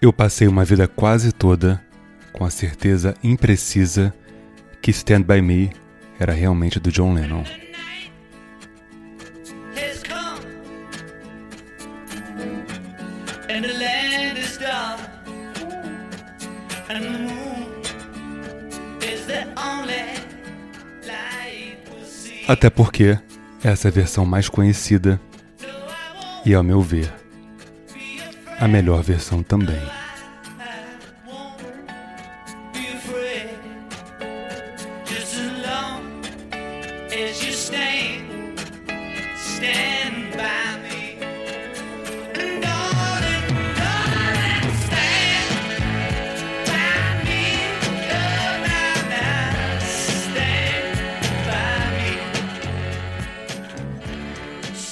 Eu passei uma vida quase toda com a certeza imprecisa que Stand By Me era realmente do John Lennon. Até porque essa é a versão mais conhecida e, ao meu ver, a melhor versão também.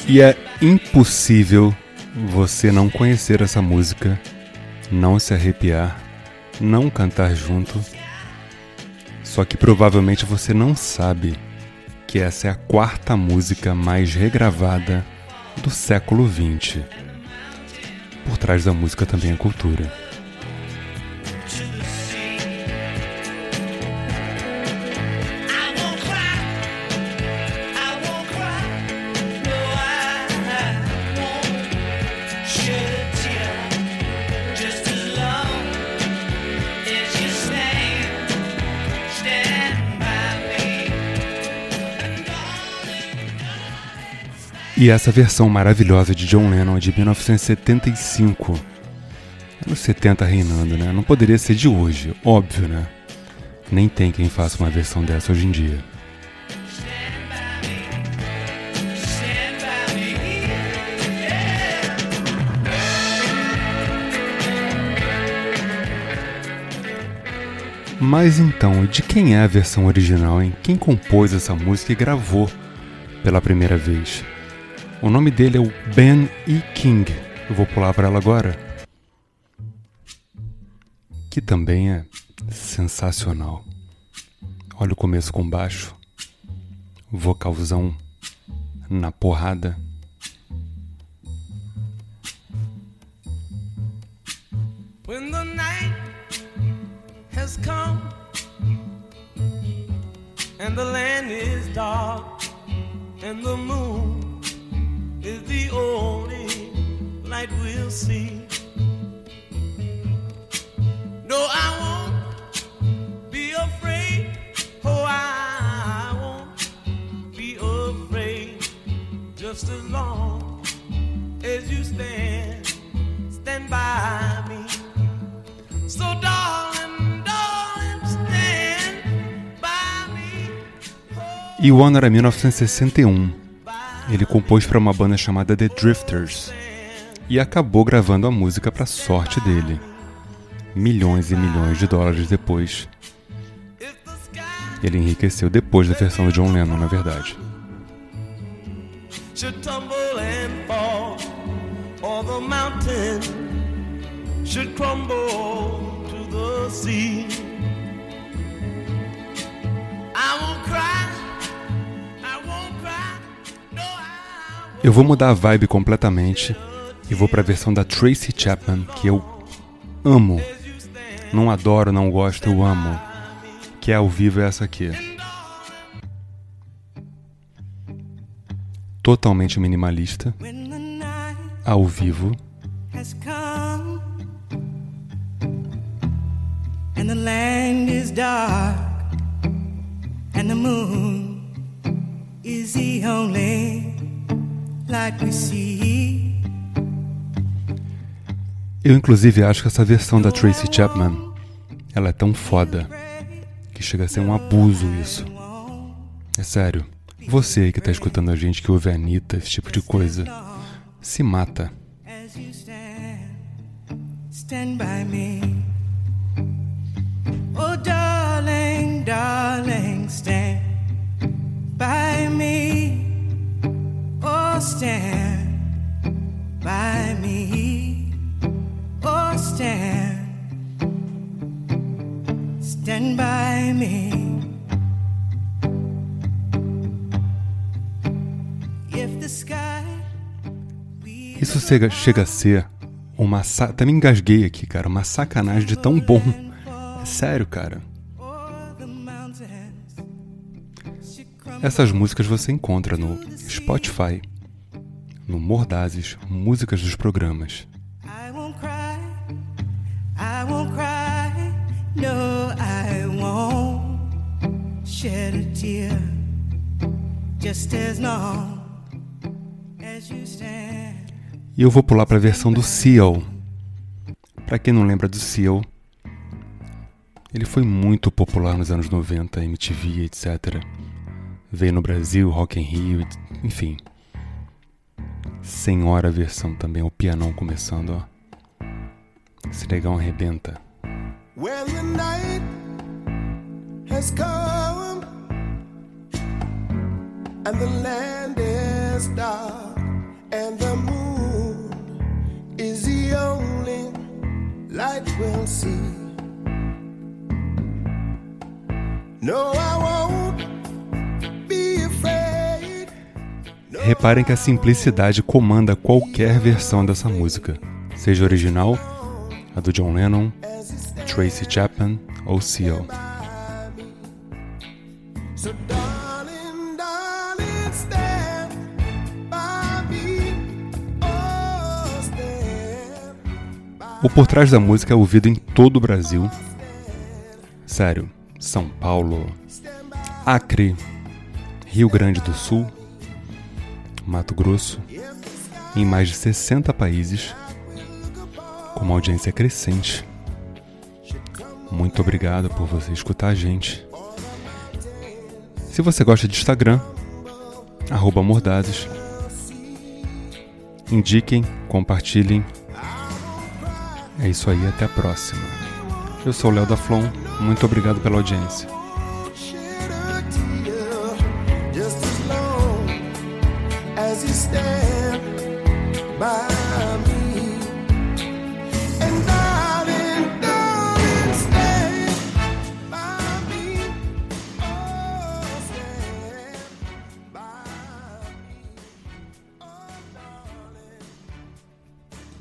E é impossível você não conhecer essa música, não se arrepiar, não cantar junto. Só que provavelmente você não sabe que essa é a quarta música mais regravada do século XX. Por trás da música também a cultura. E essa versão maravilhosa de John Lennon é de 1975. Anos 70 reinando, né? Não poderia ser de hoje, óbvio, né? Nem tem quem faça uma versão dessa hoje em dia. Mas então, de quem é a versão original, hein? Quem compôs essa música e gravou pela primeira vez? O nome dele é o Ben E. King. Eu vou pular para ela agora. Que também é sensacional. Olha o começo com baixo. Vocalzão na porrada. When the night has come and the land is dark and the moon is the only light we'll see. No, I won't be afraid. Oh, I won't be afraid. Just as long as you stand, stand by me. So, darling, darling, stand by me. Era 1961. Ele compôs para uma banda chamada The Drifters e acabou gravando a música para sorte dele. Milhões e milhões de dólares depois. Ele enriqueceu depois da versão do John Lennon, na verdade. I won't cry Eu vou mudar a vibe completamente e vou para a versão da Tracy Chapman que eu amo. Não adoro, não gosto, eu amo. Que é ao vivo é essa aqui. Totalmente minimalista. Ao vivo. And the land is dark and the moon is the only eu inclusive acho que essa versão da Tracy Chapman ela é tão foda que chega a ser um abuso isso. É sério. Você que tá escutando a gente que ouve a Anitta, esse tipo de coisa, se mata. Stand by me. Isso chega, chega a ser Uma sa... Até me engasguei aqui, cara. Uma sacanagem de tão bom. É sério, cara. Essas músicas você encontra no Spotify, no Mordazes Músicas dos Programas. Just as long as you stand. E eu vou pular para a versão do Seal. Para quem não lembra do Seal, ele foi muito popular nos anos 90, MTV, etc veio no Brasil, Rock in Rio, enfim. Senhora versão também, o pianão começando, ó. Esse negão arrebenta. When the night has come and the land is dark and the moon light we'll see. No, I won't Reparem que a simplicidade comanda qualquer versão dessa música, seja original, a do John Lennon, Tracy Chapman ou Seal. O por trás da música é ouvido em todo o Brasil. Sério, São Paulo, Acre, Rio Grande do Sul, Mato Grosso, em mais de 60 países, com uma audiência crescente. Muito obrigado por você escutar a gente. Se você gosta de Instagram, arroba Mordazes. Indiquem, compartilhem. É isso aí, até a próxima. Eu sou o Léo da Flon, muito obrigado pela audiência. by me. And I